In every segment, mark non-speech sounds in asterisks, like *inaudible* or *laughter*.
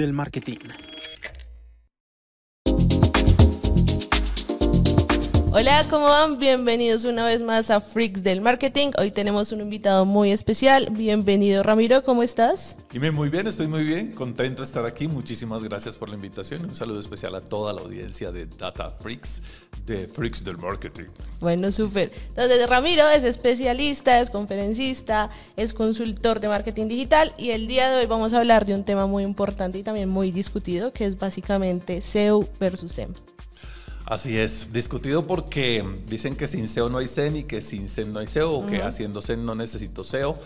del marketing. Hola, ¿cómo van? Bienvenidos una vez más a Freaks del Marketing. Hoy tenemos un invitado muy especial. Bienvenido Ramiro, ¿cómo estás? Dime muy bien, estoy muy bien, contento de estar aquí. Muchísimas gracias por la invitación. Un saludo especial a toda la audiencia de Data Freaks, de Freaks del Marketing. Bueno, súper. Entonces, Ramiro es especialista, es conferencista, es consultor de marketing digital y el día de hoy vamos a hablar de un tema muy importante y también muy discutido, que es básicamente SEO versus SEM. Así es, discutido porque dicen que sin SEO no hay SEM y que sin SEM no hay SEO, o que haciendo SEM no necesito SEO.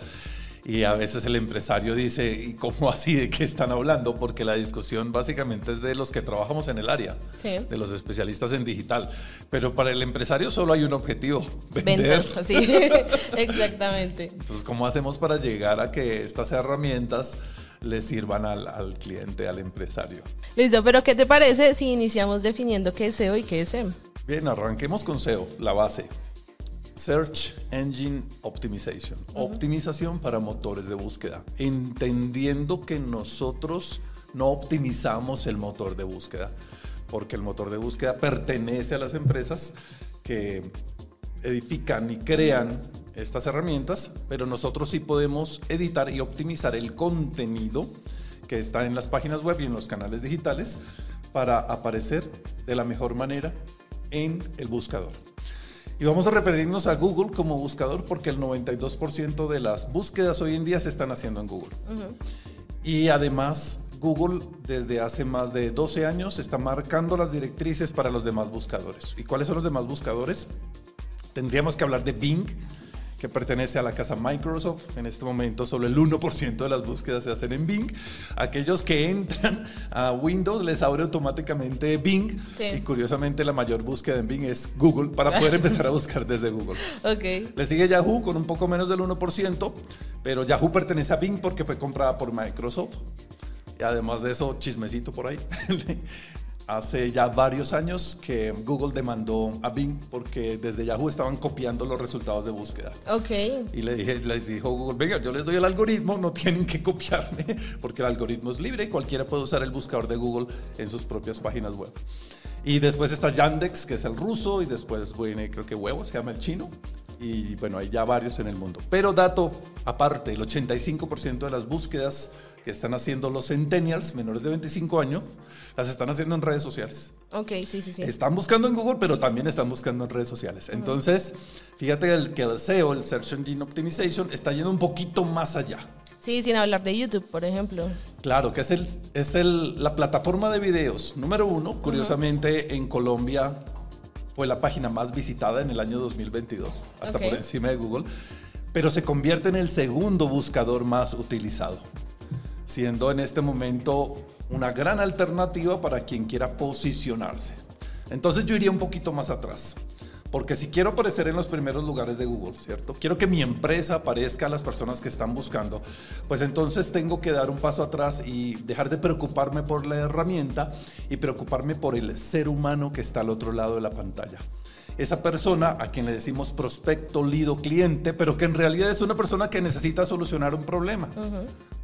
Y a veces el empresario dice, ¿y cómo así? ¿De qué están hablando? Porque la discusión básicamente es de los que trabajamos en el área, de los especialistas en digital. Pero para el empresario solo hay un objetivo, *laughs* vender. Vender, sí, *laughs* exactamente. Entonces, ¿cómo hacemos para llegar a que estas herramientas le sirvan al, cliente, al empresario. Listo, pero ¿qué te parece si iniciamos definiendo qué es SEO y qué es SEM? Bien, arranquemos con SEO, la base. Search Engine Optimization, optimización para motores de búsqueda, entendiendo que nosotros no optimizamos el motor de búsqueda, porque el motor de búsqueda pertenece a las empresas que edifican y crean estas herramientas, pero nosotros sí podemos editar y optimizar el contenido que está en las páginas web y en los canales digitales para aparecer de la mejor manera en el buscador. Y vamos a referirnos a Google como buscador porque el 92% de las búsquedas hoy en día se están haciendo en Google. Y además Google desde hace más de 12 años está marcando las directrices para los demás buscadores. ¿Y cuáles son los demás buscadores? Tendríamos que hablar de Bing, que pertenece a la casa Microsoft. En este momento solo el 1% de las búsquedas se hacen en Bing. Aquellos que entran a Windows les abre automáticamente Bing y curiosamente la mayor búsqueda en Bing es Google para poder *laughs* empezar a buscar desde Google. Okay. Le sigue Yahoo con un poco menos del 1%, pero Yahoo pertenece a Bing porque fue comprada por Microsoft. Y además de eso, chismecito por ahí. *laughs* Hace ya varios años que Google demandó a Bing porque desde Yahoo estaban copiando los resultados de búsqueda. Ok. Y le dije, les dijo Google, venga, yo les doy el algoritmo, no tienen que copiarme *laughs* porque el algoritmo es libre y cualquiera puede usar el buscador de Google en sus propias páginas web. Y después está Yandex, que es el ruso, y después viene, creo que Huevo, se llama el chino. Y bueno, hay ya varios en el mundo. Pero dato aparte, el 85% de las búsquedas que están haciendo los centennials menores de 25 años, las están haciendo en redes sociales. Ok, sí, sí, sí. Están buscando en Google, pero también están buscando en redes sociales. Entonces, fíjate que el SEO, el Search Engine Optimization, está yendo un poquito más allá. Sí, sin hablar de YouTube, por ejemplo. Claro, que es, el, es el, la plataforma de videos número uno. Curiosamente, en Colombia fue la página más visitada en el año 2022, hasta por encima de Google, pero se convierte en el segundo buscador más utilizado siendo en este momento una gran alternativa para quien quiera posicionarse. Entonces yo iría un poquito más atrás. Porque si quiero aparecer en los primeros lugares de Google, ¿cierto? Quiero que mi empresa aparezca a las personas que están buscando, pues entonces tengo que dar un paso atrás y dejar de preocuparme por la herramienta y preocuparme por el ser humano que está al otro lado de la pantalla esa persona a quien le decimos prospecto, lido, cliente, pero que en realidad es una persona que necesita solucionar un problema.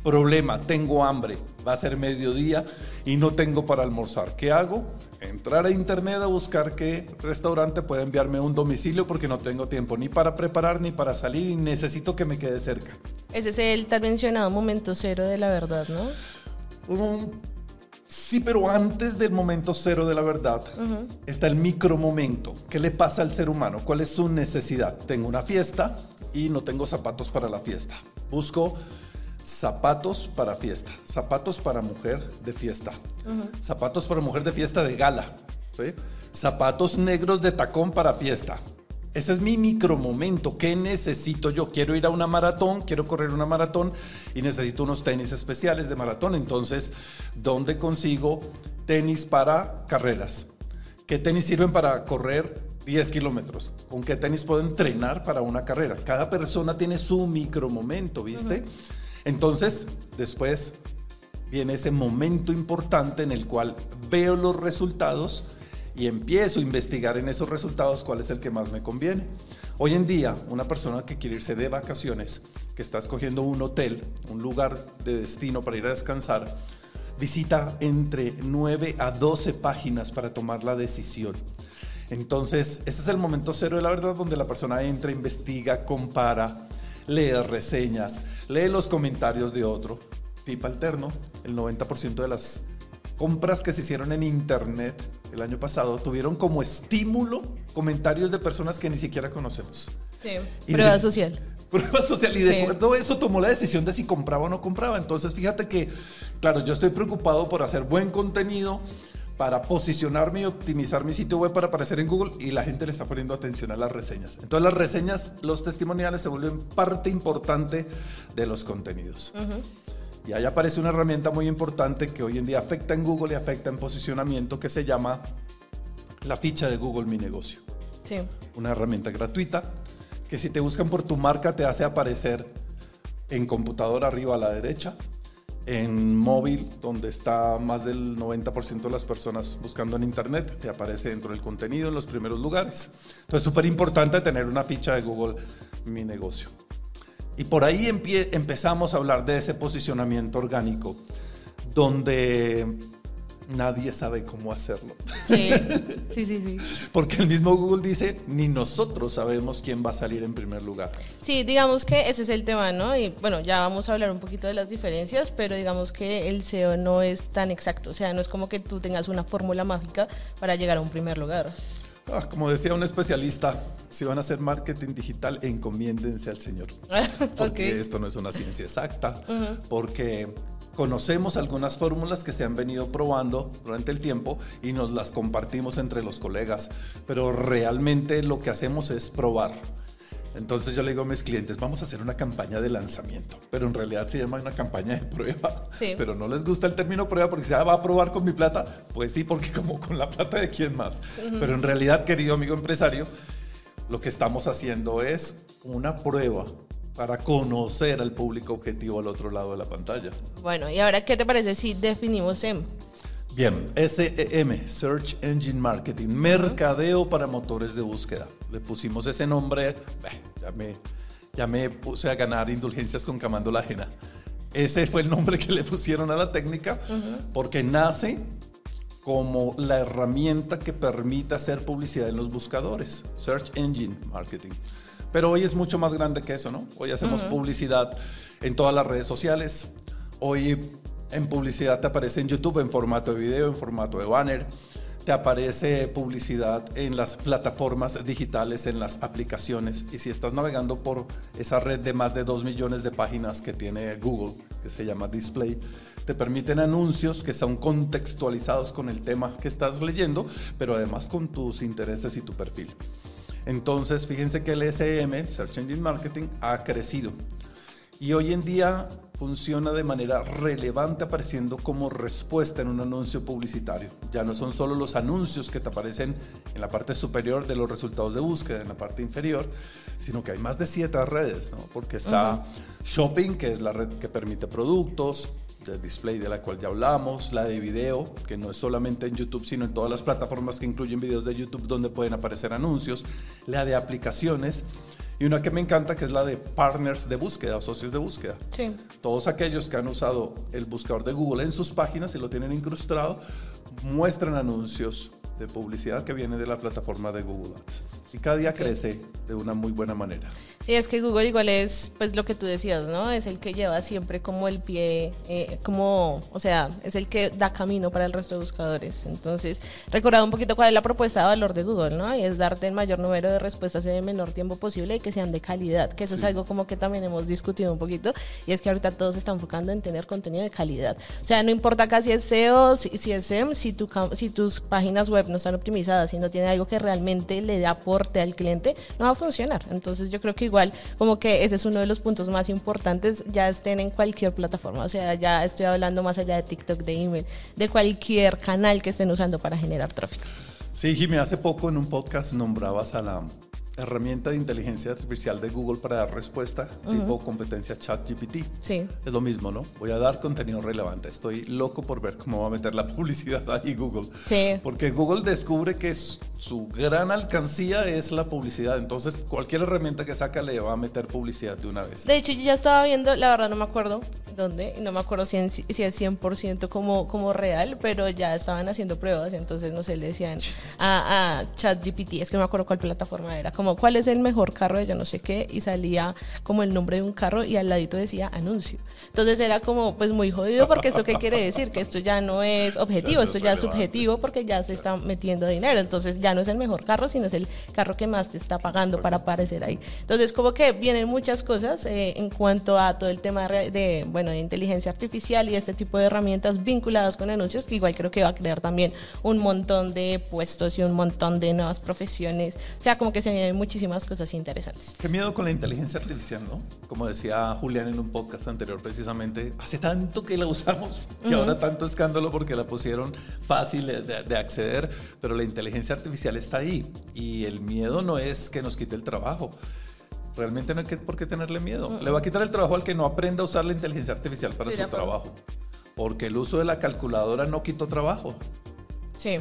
Problema, tengo hambre, va a ser mediodía y no tengo para almorzar. ¿Qué hago? Entrar a internet a buscar qué restaurante puede enviarme un domicilio porque no tengo tiempo ni para preparar ni para salir y necesito que me quede cerca. Ese es el tan mencionado momento cero de la verdad, ¿no? Sí, pero antes del momento cero de la verdad está el micro momento. ¿Qué le pasa al ser humano? ¿Cuál es su necesidad? Tengo una fiesta y no tengo zapatos para la fiesta. Busco zapatos para fiesta, zapatos para mujer de fiesta, zapatos para mujer de fiesta de gala, zapatos negros de tacón para fiesta. Ese es mi micromomento. ¿Qué necesito yo? Quiero ir a una maratón, quiero correr una maratón y necesito unos tenis especiales de maratón. Entonces, ¿dónde consigo tenis para carreras? ¿Qué tenis sirven para correr 10 kilómetros? ¿Con qué tenis puedo entrenar para una carrera? Cada persona tiene su micromomento, ¿viste? Entonces, después viene ese momento importante en el cual veo los resultados y empiezo a investigar en esos resultados cuál es el que más me conviene. Hoy en día, una persona que quiere irse de vacaciones, que está escogiendo un hotel, un lugar de destino para ir a descansar, visita entre 9 a 12 páginas para tomar la decisión. Entonces, ese es el momento cero de la verdad donde la persona entra, investiga, compara, lee reseñas, lee los comentarios de otro. Tip alterno, el 90% de las compras que se hicieron en internet el año pasado tuvieron como estímulo comentarios de personas que ni siquiera conocemos. Sí, prueba social. Prueba social y de acuerdo a eso tomó la decisión de si compraba o no compraba. Entonces fíjate que, claro, yo estoy preocupado por hacer buen contenido para posicionarme y optimizar mi sitio web para aparecer en Google y la gente le está poniendo atención a las reseñas. Entonces las reseñas, los testimoniales se vuelven parte importante de los contenidos. Y ahí aparece una herramienta muy importante que hoy en día afecta en Google y afecta en posicionamiento que se llama la ficha de Google Mi Negocio. Sí. Una herramienta gratuita que si te buscan por tu marca te hace aparecer en computadora arriba a la derecha, en móvil donde está más del 90% de las personas buscando en internet, te aparece dentro del contenido en los primeros lugares. Entonces es súper importante tener una ficha de Google Mi Negocio. Y por ahí empezamos a hablar de ese posicionamiento orgánico, donde nadie sabe cómo hacerlo. Sí, *laughs* sí, sí, sí. Porque el mismo Google dice, ni nosotros sabemos quién va a salir en primer lugar. Sí, digamos que ese es el tema, ¿no? Y bueno, ya vamos a hablar un poquito de las diferencias, pero digamos que el SEO no es tan exacto, o sea, no es como que tú tengas una fórmula mágica para llegar a un primer lugar. Ah, como decía un especialista, si van a hacer marketing digital, encomiéndense al Señor. *laughs* Porque esto no es una ciencia exacta, porque conocemos algunas fórmulas que se han venido probando durante el tiempo y nos las compartimos entre los colegas, pero realmente lo que hacemos es probar. Entonces yo le digo a mis clientes, vamos a hacer una campaña de lanzamiento, pero en realidad se llama una campaña de prueba. *laughs* Pero no les gusta el término prueba porque se va a probar con mi plata. Pues sí, porque como con la plata de quién más. Pero en realidad, querido amigo empresario, lo que estamos haciendo es una prueba para conocer al público objetivo al otro lado de la pantalla. Bueno, y ahora, ¿qué te parece si definimos SEM? Bien, SEM, Search Engine Marketing, mercadeo para motores de búsqueda. Le pusimos ese nombre, ya, me, ya me puse a ganar indulgencias con Camando la Ajena. Ese fue el nombre que le pusieron a la técnica porque nace como la herramienta que permite hacer publicidad en los buscadores, Search Engine Marketing. Pero hoy es mucho más grande que eso, ¿no? Hoy hacemos publicidad en todas las redes sociales. Hoy en publicidad te aparece en YouTube en formato de video, en formato de banner. Te aparece publicidad en las plataformas digitales, en las aplicaciones. Y si estás navegando por esa red de más de 2 millones de páginas que tiene Google, que se llama Display, te permiten anuncios que son contextualizados con el tema que estás leyendo, pero además con tus intereses y tu perfil. Entonces, fíjense que el SM, Search Engine Marketing, ha crecido. Y hoy en día funciona de manera relevante apareciendo como respuesta en un anuncio publicitario. Ya no son solo los anuncios que te aparecen en la parte superior de los resultados de búsqueda, en la parte inferior, sino que hay más de siete redes, porque está Shopping, que es la red que permite productos, de display de la cual ya hablamos, la de video, que no es solamente en YouTube, sino en todas las plataformas que incluyen videos de YouTube donde pueden aparecer anuncios, la de aplicaciones y una que me encanta que es la de partners de búsqueda, socios de búsqueda. Sí. Todos aquellos que han usado el buscador de Google en sus páginas y lo tienen incrustado, muestran anuncios de publicidad que viene de la plataforma de Google Ads. Y cada día crece de una muy buena manera. Sí, es que Google igual es, pues lo que tú decías, ¿no? Es el que lleva siempre como el pie, eh, como, o sea, es el que da camino para el resto de buscadores. Entonces, recordad un poquito cuál es la propuesta de valor de Google, ¿no? Y es darte el mayor número de respuestas en el menor tiempo posible y que sean de calidad, que eso es algo como que también hemos discutido un poquito, y es que ahorita todos se están enfocando en tener contenido de calidad. O sea, no importa casi es SEO, si, si es SEM, si, tu, si tus páginas web no están optimizadas, si no tiene algo que realmente le dé aporte al cliente, no va a funcionar. Entonces, yo creo que igual como que ese es uno de los puntos más importantes, ya estén en cualquier plataforma, o sea, ya estoy hablando más allá de TikTok, de email, de cualquier canal que estén usando para generar tráfico. Sí, Jimmy, hace poco en un podcast nombrabas a la, herramienta de inteligencia artificial de Google para dar respuesta, tipo competencia ChatGPT. Sí. Es lo mismo, ¿no? Voy a dar contenido relevante. Estoy loco por ver cómo va a meter la *laughs* publicidad ahí Google. Sí. Porque Google descubre que su gran alcancía es la publicidad. Entonces, cualquier herramienta que saca le va a meter publicidad de una vez. De hecho, yo ya estaba viendo, la verdad no me acuerdo dónde, no me acuerdo si, si es 100% como, como real, pero ya estaban haciendo pruebas, entonces no sé, le decían a, a ChatGPT, es que no me acuerdo cuál plataforma era, como cuál es el mejor carro de yo no sé qué, y salía como el nombre de un carro y al ladito decía anuncio. Entonces era como pues muy jodido porque esto qué quiere decir, que esto ya no es objetivo, esto ya es subjetivo porque ya se está metiendo dinero, entonces ya no es el mejor carro, sino es el carro que más te está pagando para aparecer ahí. Entonces como que vienen muchas cosas eh, en cuanto a todo el tema de, bueno, de inteligencia artificial y este tipo de herramientas vinculadas con anuncios, que igual creo que va a crear también un montón de puestos y un montón de nuevas profesiones. O sea, como que se vienen muchísimas cosas interesantes. Qué miedo con la inteligencia artificial, ¿no? Como decía Julián en un podcast anterior, precisamente, hace tanto que la usamos y ahora tanto escándalo porque la pusieron fácil de, de acceder, pero la inteligencia artificial está ahí y el miedo no es que nos quite el trabajo. Realmente no hay por qué tenerle miedo. Le va a quitar el trabajo al que no aprenda a usar la inteligencia artificial para su trabajo. Porque el uso de la calculadora no quitó trabajo.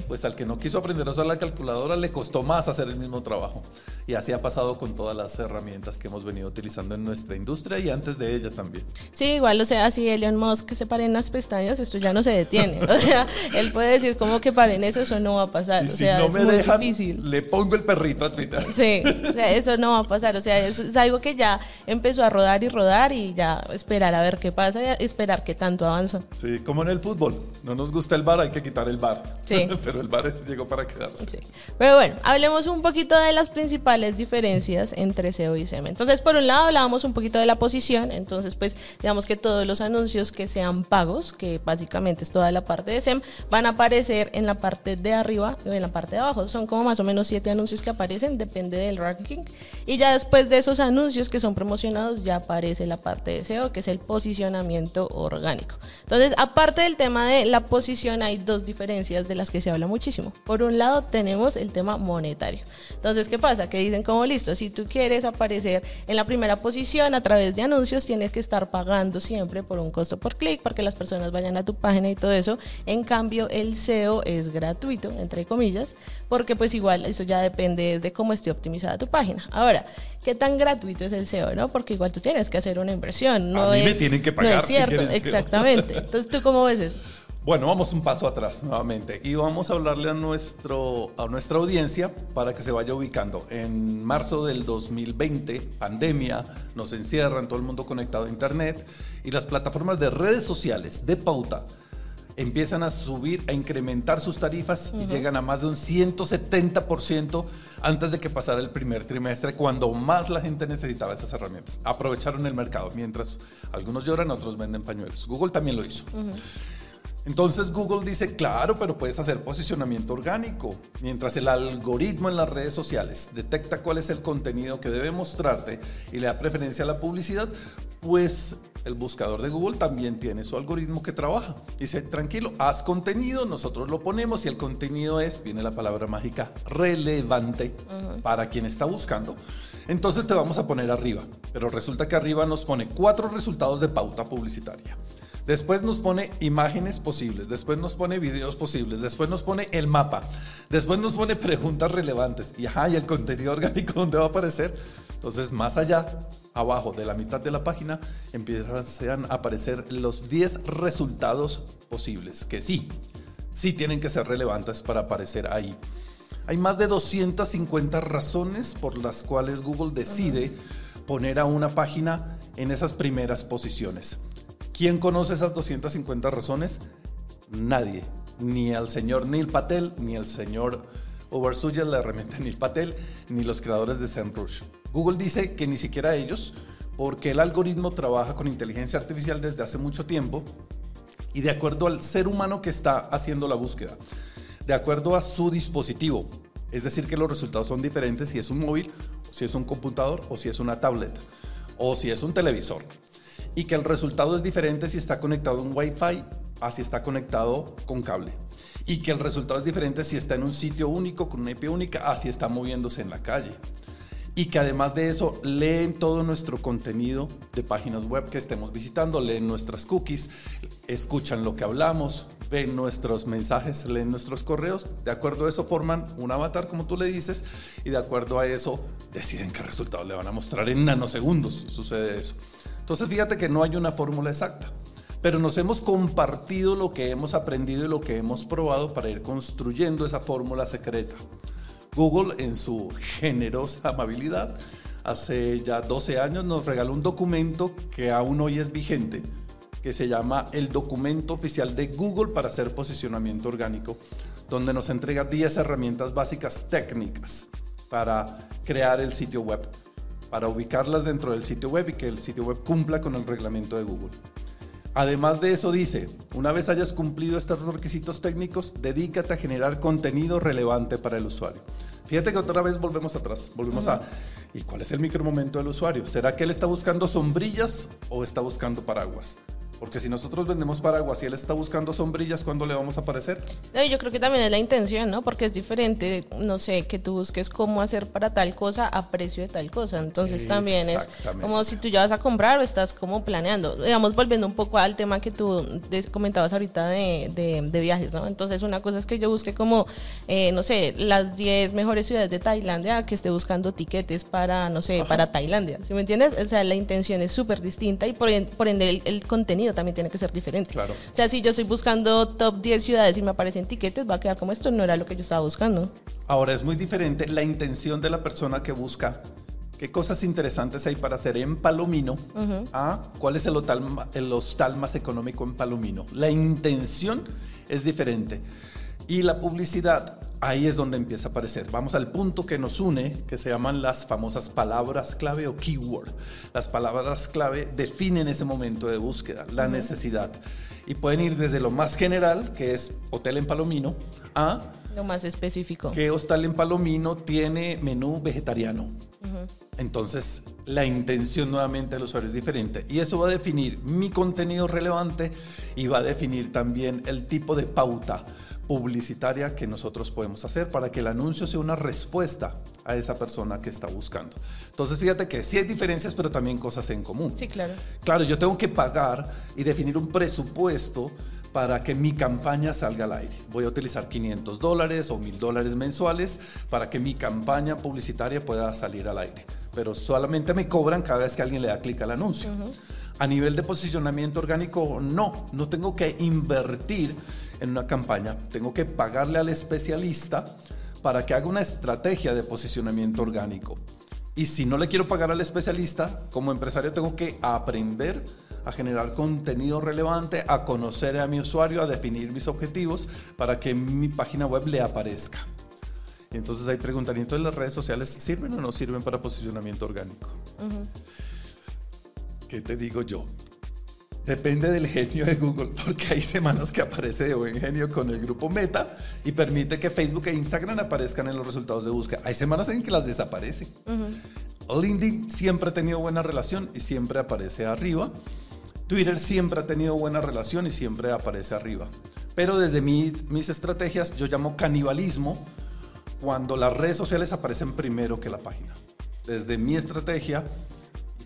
Pues al que no quiso aprender a usar la calculadora le costó más hacer el mismo trabajo. Y así ha pasado con todas las herramientas que hemos venido utilizando en nuestra industria y antes de ella también. Sí, igual, o sea, si Elon Musk se paren las pestañas, esto ya no se detiene. *laughs* O sea, él puede decir como que paren eso, eso no va a pasar. o sea, es muy difícil. Le pongo el perrito a Twitter. Sí, o sea, eso no va a pasar. O sea, eso es algo que ya empezó a rodar y rodar y ya esperar a ver qué pasa, y esperar qué tanto avanza. Sí, como en el fútbol. No nos gusta el bar, hay que quitar el bar. Sí. *laughs* Pero el bar *laughs* llegó para quedarse. Sí. Pero bueno, hablemos un poquito de las principales diferencias entre SEO y SEM. Entonces, por un lado, hablábamos un poquito de la posición. Entonces, pues, digamos que todos los anuncios que sean pagos, que básicamente es toda la parte de SEM, van a aparecer en la parte de arriba o en la parte de abajo. Son como más o menos siete anuncios que aparecen, depende del ranking. Y ya después de esos anuncios que son promocionados, ya aparece la parte de SEO, que es el posicionamiento orgánico. Entonces, aparte del tema de la posición, hay dos diferencias de las que se habla muchísimo. Por un lado tenemos el tema monetario. Entonces, ¿qué pasa? Que dicen como listo, si tú quieres aparecer en la primera posición a través de anuncios, tienes que estar pagando siempre por un costo por clic para que las personas vayan a tu página y todo eso. En cambio, el SEO es gratuito, entre comillas, porque pues igual eso ya depende de cómo esté optimizada tu página. Ahora, ¿qué tan gratuito es el SEO? ¿no? Porque igual tú tienes que hacer una inversión. No a mí me tienen que pagar. No es cierto, exactamente. *laughs* Entonces, ¿tú cómo ves eso? Bueno, vamos un paso atrás nuevamente y vamos a hablarle a, nuestro, a nuestra audiencia para que se vaya ubicando. En marzo del 2020, pandemia, nos encierran, todo el mundo conectado a Internet y las plataformas de redes sociales de pauta empiezan a subir, a incrementar sus tarifas y llegan a más de un 170% antes de que pasara el primer trimestre, cuando más la gente necesitaba esas herramientas. Aprovecharon el mercado, mientras algunos lloran, otros venden pañuelos. Google también lo hizo. Entonces Google dice, claro, pero puedes hacer posicionamiento orgánico. Mientras el algoritmo en las redes sociales detecta cuál es el contenido que debe mostrarte y le da preferencia a la publicidad, pues el buscador de Google también tiene su algoritmo que trabaja. Dice, tranquilo, haz contenido, nosotros lo ponemos y el contenido es, viene la palabra mágica, relevante para quien está buscando. Entonces te vamos a poner arriba, pero resulta que arriba nos pone cuatro resultados de pauta publicitaria. Después nos pone imágenes posibles, después nos pone videos posibles, después nos pone el mapa, después nos pone preguntas relevantes y, ajá, y el contenido orgánico *laughs* donde va a aparecer. Entonces, más allá, abajo de la mitad de la página, empiezan a aparecer los 10 resultados posibles, que sí, sí tienen que ser relevantes para aparecer ahí. Hay más de 250 razones por las cuales Google decide poner a una página en esas primeras posiciones. ¿Quién conoce esas 250 razones? Nadie. Ni el señor Neil Patel, ni el señor Oversuya, la herramienta Neil Patel, ni los creadores de SEMrush. Google dice que ni siquiera ellos, porque el algoritmo trabaja con inteligencia artificial desde hace mucho tiempo y de acuerdo al ser humano que está haciendo la búsqueda, de acuerdo a su dispositivo. Es decir, que los resultados son diferentes si es un móvil, si es un computador o si es una tablet o si es un televisor y que el resultado es diferente si está conectado en Wi-Fi a si está conectado con cable. Y que el resultado es diferente si está en un sitio único con una IP única a si está moviéndose en la calle. y que además de eso leen todo nuestro contenido de páginas web que estemos visitando, leen nuestras cookies, escuchan lo que hablamos, ven nuestros mensajes, leen nuestros correos, de acuerdo a eso forman un avatar como tú le dices y de acuerdo a eso deciden qué resultados le van a mostrar en nanosegundos, sucede eso. Entonces fíjate que no hay una fórmula exacta pero nos hemos compartido lo que hemos aprendido y lo que hemos probado para ir construyendo esa fórmula secreta. Google, en su generosa amabilidad, hace ya 12 años nos regaló un documento que aún hoy es vigente, que se llama el documento oficial de Google para hacer posicionamiento orgánico, donde nos entrega 10 herramientas básicas técnicas para crear el sitio web, para ubicarlas dentro del sitio web y que el sitio web cumpla con el reglamento de Google. Además de eso dice, una vez hayas cumplido estos requisitos técnicos, dedícate a generar contenido relevante para el usuario. Fíjate que otra vez volvemos atrás, volvemos a, ¿y cuál es el micromomento del usuario? ¿Será que él está buscando sombrillas o está buscando paraguas? Porque si nosotros vendemos paraguas y él está buscando sombrillas, ¿cuándo le vamos a aparecer? yo creo que también es la intención, ¿no? Porque es diferente, no sé, que tú busques cómo hacer para tal cosa a precio de tal cosa. Entonces también es como si tú ya vas a comprar o estás como planeando. Digamos, volviendo un poco al tema que tú comentabas ahorita de, de, viajes, ¿no? Entonces una cosa es que yo busque como, eh, no sé, las 10 mejores ciudades de Tailandia, que esté buscando tiquetes para, no sé, para Tailandia. ¿Sí me entiendes? O sea, la intención es súper distinta y por, ende el contenido también tiene que ser diferente. Claro. O sea, si yo estoy buscando top 10 ciudades y me aparecen tiquetes, va a quedar como esto, no era lo que yo estaba buscando. Ahora es muy diferente la intención de la persona que busca qué cosas interesantes hay para hacer en Palomino, a cuál es el hostal, el hostal más económico en Palomino. La intención es diferente. Y la publicidad ahí es donde empieza a aparecer. Vamos al punto que nos une, que se llaman las famosas palabras clave o keyword. Las palabras clave definen ese momento de búsqueda, la necesidad. Y pueden ir desde lo más general, que es hotel en Palomino, a... Lo más específico. Que hostal en Palomino tiene menú vegetariano. Entonces, la intención nuevamente del usuario es diferente. Y eso va a definir mi contenido relevante y va a definir también el tipo de pauta publicitaria que nosotros podemos hacer para que el anuncio sea una respuesta a esa persona que está buscando. Entonces, fíjate que sí hay diferencias, pero también cosas en común. Sí, claro. Claro, yo tengo que pagar y definir un presupuesto para que mi campaña salga al aire. Voy a utilizar 500 dólares o 1000 dólares mensuales para que mi campaña publicitaria pueda salir al aire. Pero solamente me cobran cada vez que alguien le da clic al anuncio. A nivel de posicionamiento orgánico, no, no tengo que invertir en una campaña, tengo que pagarle al especialista para que haga una estrategia de posicionamiento orgánico. Y si no le quiero pagar al especialista, como empresario tengo que aprender a generar contenido relevante, a conocer a mi usuario, a definir mis objetivos para que mi página web le aparezca. Y entonces hay preguntan, entonces las redes sociales sirven o no sirven para posicionamiento orgánico? ¿Qué te digo yo? Depende del genio de Google, porque hay semanas que aparece de buen genio con el grupo Meta y permite que Facebook e Instagram aparezcan en los resultados de búsqueda. Hay semanas en que las desaparece. LinkedIn siempre ha tenido buena relación y siempre aparece arriba. Twitter siempre ha tenido buena relación y siempre aparece arriba. Pero desde mis estrategias yo llamo canibalismo cuando las redes sociales aparecen primero que la página. Desde mi estrategia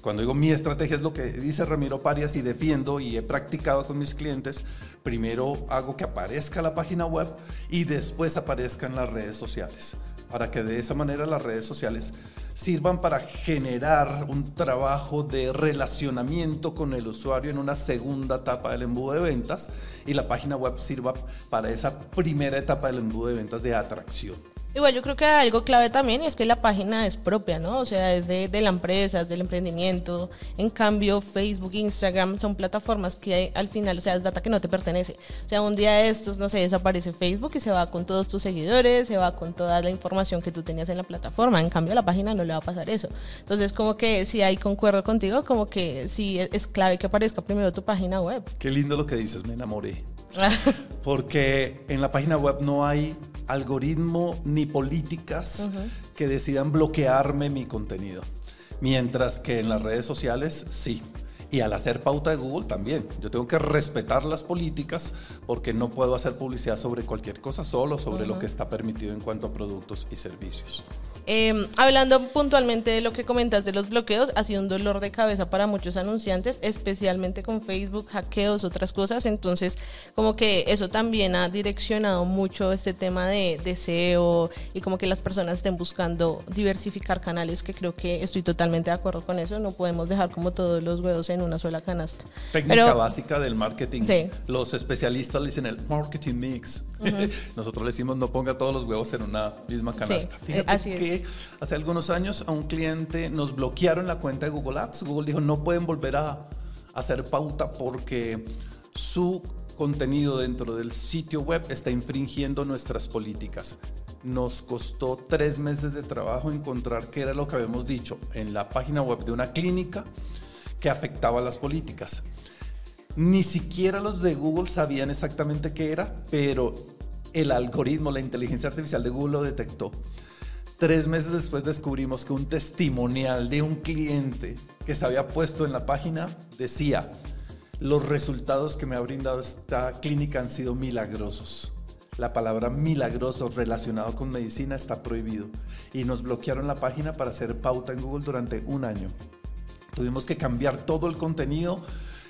cuando digo mi estrategia es lo que dice Ramiro Parias y defiendo y he practicado con mis clientes. Primero hago que aparezca la página web y después aparezcan las redes sociales. Para que de esa manera las redes sociales sirvan para generar un trabajo de relacionamiento con el usuario en una segunda etapa del embudo de ventas y la página web sirva para esa primera etapa del embudo de ventas de atracción. Igual yo creo que algo clave también es que la página es propia, ¿no? O sea, es de, la empresa, es del emprendimiento. En cambio, Facebook, Instagram son plataformas que al final, o sea, es data que no te pertenece. O sea, un día de estos, no sé, desaparece Facebook y se va con todos tus seguidores, se va con toda la información que tú tenías en la plataforma. En cambio, a la página no le va a pasar eso. Entonces, como que si hay concuerdo contigo, como que sí es clave que aparezca primero tu página web. Qué lindo lo que dices, me enamoré. *laughs* Porque en la página web no hay algoritmo ni políticas que decidan bloquearme mi contenido. Mientras que en las redes sociales sí. Y al hacer pauta de Google también. Yo tengo que respetar las políticas porque no puedo hacer publicidad sobre cualquier cosa, solo sobre lo que está permitido en cuanto a productos y servicios. Eh, hablando puntualmente de lo que comentas de los bloqueos, ha sido un dolor de cabeza para muchos anunciantes, especialmente con Facebook, hackeos, otras cosas. Entonces, como que eso también ha direccionado mucho este tema de, de SEO y como que las personas estén buscando diversificar canales, que creo que estoy totalmente de acuerdo con eso. No podemos dejar como todos los huevos en una sola canasta. Técnica básica del marketing. Los especialistas le dicen el marketing mix. *laughs* Nosotros le decimos no ponga todos los huevos en una misma canasta. Fíjate que hace algunos años a un cliente nos bloquearon la cuenta de Google Ads. Google dijo no pueden volver a hacer pauta porque su contenido dentro del sitio web está infringiendo nuestras políticas. Nos costó tres meses de trabajo encontrar qué era lo que habíamos dicho en la página web de una clínica que afectaba las políticas. Ni siquiera los de Google sabían exactamente qué era, pero el algoritmo, la inteligencia artificial de Google lo detectó. Tres meses después descubrimos que un testimonial de un cliente que se había puesto en la página decía, los resultados que me ha brindado esta clínica han sido milagrosos. La palabra milagroso relacionado con medicina está prohibido y nos bloquearon la página para hacer pauta en Google durante un año. Tuvimos que cambiar todo el contenido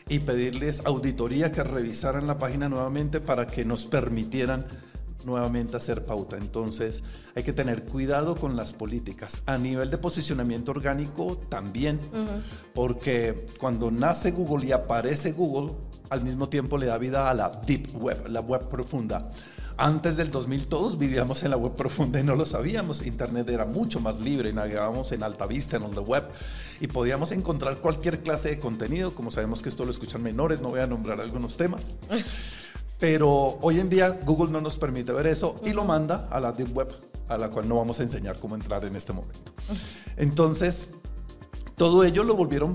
y pedirles auditoría que revisaran la página nuevamente para que nos permitieran nuevamente hacer pauta. Entonces hay que tener cuidado con las políticas. A nivel de posicionamiento orgánico también, porque cuando nace Google y aparece Google, al mismo tiempo le da vida a la deep web, la web profunda. Antes del 2000 todos vivíamos en la web profunda y no lo sabíamos. Internet era mucho más libre, navegábamos en alta vista, en on the web y podíamos encontrar cualquier clase de contenido. Como sabemos que esto lo escuchan menores, no voy a nombrar algunos temas. *laughs* Pero hoy en día Google no nos permite ver eso y lo manda a la Deep Web, a la cual no vamos a enseñar cómo entrar en este momento. Entonces, todo ello lo volvieron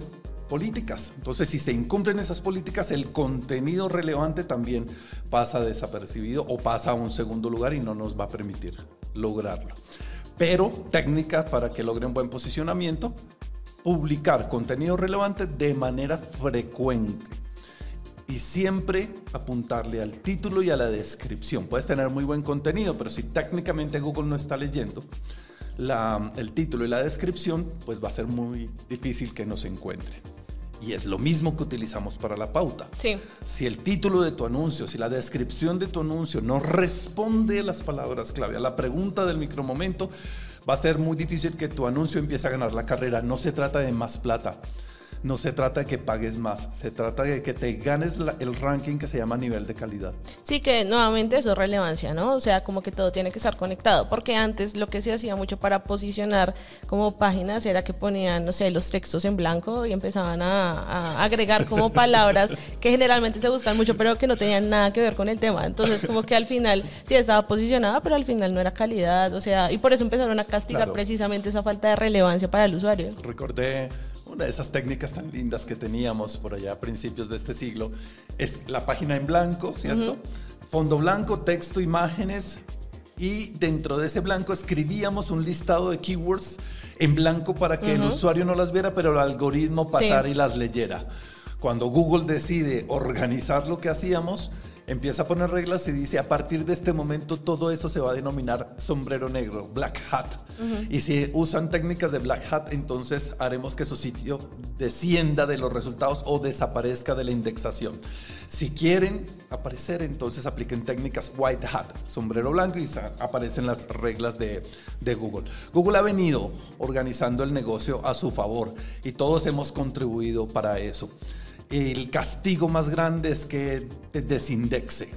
políticas. Entonces, si se incumplen esas políticas, el contenido relevante también pasa desapercibido o pasa a un segundo lugar y no nos va a permitir lograrlo. Pero técnica para que logren buen posicionamiento, publicar contenido relevante de manera frecuente y siempre apuntarle al título y a la descripción. Puedes tener muy buen contenido, pero si técnicamente Google no está leyendo el título y la descripción, pues va a ser muy difícil que nos encuentre. Y es lo mismo que utilizamos para la pauta. Sí. Si el título de tu anuncio, si la descripción de tu anuncio no responde a las palabras clave, a la pregunta del micromomento, va a ser muy difícil que tu anuncio empiece a ganar la carrera. No se trata de más plata no se trata de que pagues más, se trata de que te ganes el ranking que se llama nivel de calidad. Sí, que nuevamente eso es relevancia, ¿no? O sea, como que todo tiene que estar conectado, porque antes lo que se hacía mucho para posicionar como páginas era que ponían, no sé, los textos en blanco y empezaban a, agregar como *laughs* palabras que generalmente se buscan mucho, pero que no tenían nada que ver con el tema. Entonces, como que al final sí estaba posicionada, pero al final no era calidad, o sea, y por eso empezaron a castigar precisamente esa falta de relevancia para el usuario. Recordé una de esas técnicas tan lindas que teníamos por allá a principios de este siglo es la página en blanco, ¿cierto? Fondo blanco, texto, imágenes y dentro de ese blanco escribíamos un listado de keywords en blanco para que el usuario no las viera, pero el algoritmo pasara y las leyera. Cuando Google decide organizar lo que hacíamos, empieza a poner reglas y dice, a partir de este momento todo eso se va a denominar sombrero negro, black hat. Y si usan técnicas de black hat, entonces haremos que su sitio descienda de los resultados o desaparezca de la indexación. Si quieren aparecer, entonces apliquen técnicas white hat, sombrero blanco, y aparecen las reglas de, de Google. Google ha venido organizando el negocio a su favor y todos hemos contribuido para eso el castigo más grande es que te desindexe.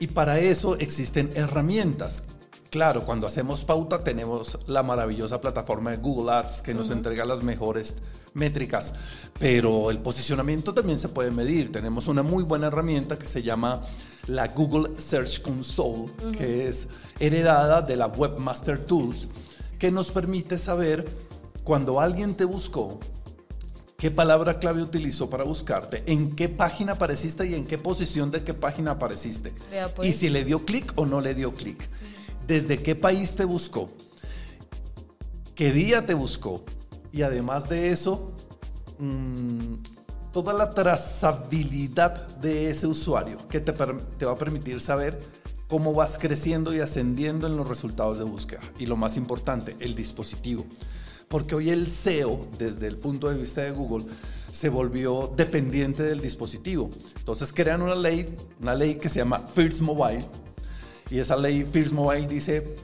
Y para eso existen herramientas. Claro, cuando hacemos pauta tenemos la maravillosa plataforma de Google Ads que nos entrega las mejores métricas, pero el posicionamiento también se puede medir. Tenemos una muy buena herramienta que se llama la Google Search Console, que es heredada de la Webmaster Tools, que nos permite saber cuando alguien te buscó qué palabra clave utilizó para buscarte, en qué página apareciste y en qué posición de qué página apareciste. Pues. Y si le dio clic o no le dio clic. Desde qué país te buscó, qué día te buscó. Y además de eso, mm, toda la trazabilidad de ese usuario que te, te va a permitir saber cómo vas creciendo y ascendiendo en los resultados de búsqueda. Y lo más importante, el dispositivo. Porque hoy el SEO, desde el punto de vista de Google, se volvió dependiente del dispositivo. Entonces crean una ley, una ley que se llama First Mobile. Y esa ley First Mobile dice,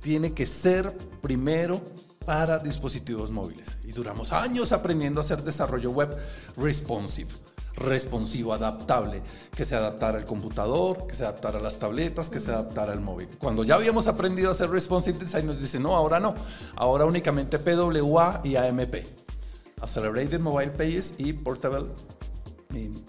tiene que ser primero para dispositivos móviles. Y duramos años aprendiendo a hacer desarrollo web responsive responsivo, adaptable, que se adaptara al computador, que se adaptara a las tabletas, que se adaptara al móvil. Cuando ya habíamos aprendido a hacer responsive design, nos dicen, no, ahora no, ahora únicamente PWA y AMP. Accelerated Mobile Pages y Portable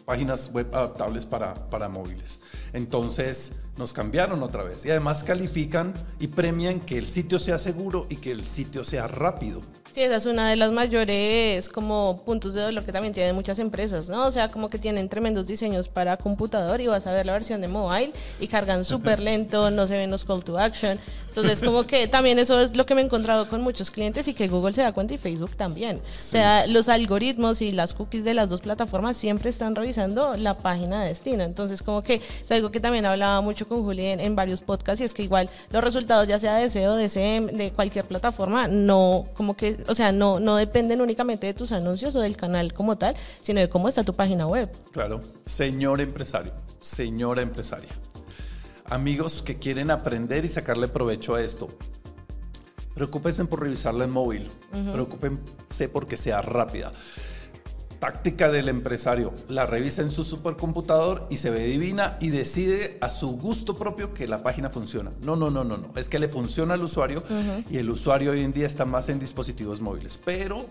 páginas web adaptables para, para móviles. Entonces nos cambiaron otra vez y además califican y premian que el sitio sea seguro y que el sitio sea rápido. Sí, esa es una de las mayores como puntos de dolor que también tienen muchas empresas, ¿no? O sea, como que tienen tremendos diseños para computador y vas a ver la versión de mobile y cargan *laughs* súper lento, no se ven los call to action. Entonces, como que también eso es lo que me he encontrado con muchos clientes y que Google se da cuenta y Facebook también. O sea, los algoritmos y las cookies de las dos plataformas siempre están revisando la página de destino. Entonces, como que es algo que también hablaba mucho con Juli en, varios podcasts y es que igual los resultados, ya sea de SEO, de CM, de cualquier plataforma, no, como que o sea, no, no dependen únicamente de tus anuncios o del canal como tal, sino de cómo está tu página web. Claro, señor empresario, señora empresaria. Amigos que quieren aprender y sacarle provecho a esto, preocúpense por revisarla en móvil, preocúpense porque sea rápida táctica del empresario. La revisa en su supercomputador y se ve divina y decide a su gusto propio que la página funciona. No, no, no, no, no. Es que le funciona al usuario y el usuario hoy en día está más en dispositivos móviles. Pero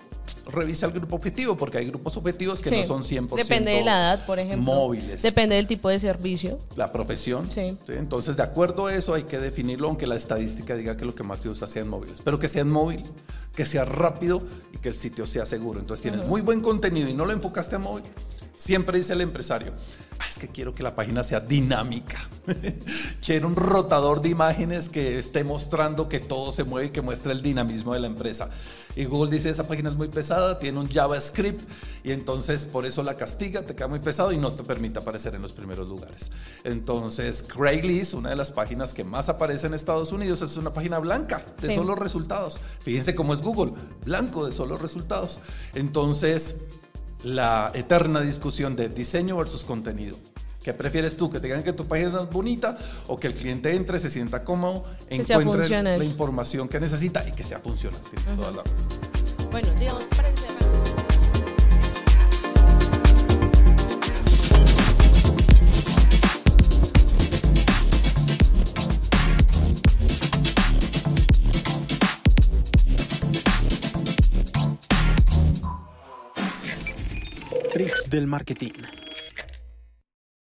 revisa el grupo objetivo porque hay grupos objetivos que no son 100% Depende de la edad, por ejemplo. Móviles. Depende del tipo de servicio. La profesión. Sí. Entonces, de acuerdo a eso hay que definirlo, aunque la estadística diga que lo que más se usa sean móviles. Pero que sean móvil, que sea rápido y que el sitio sea seguro. Entonces, tienes muy buen contenido y no lo enfocaste a móvil. Siempre dice el empresario, ah, es que quiero que la página sea dinámica. *laughs* quiero un rotador de imágenes que esté mostrando que todo se mueve y que muestre el dinamismo de la empresa. Y Google dice, esa página es muy pesada, tiene un JavaScript y entonces por eso la castiga, te queda muy pesado y no te permite aparecer en los primeros lugares. Entonces, Craigslist, una de las páginas que más aparece en Estados Unidos, es una página blanca de solo resultados. Fíjense cómo es Google, blanco de solo resultados. Entonces, la eterna discusión de diseño versus contenido. ¿Qué prefieres tú? ¿Que te digan que tu página es bonita o que el cliente entre, se sienta cómodo, encuentre la información que necesita y que sea funcional? Tienes toda la razón. Bueno, digamos, para el del marketing.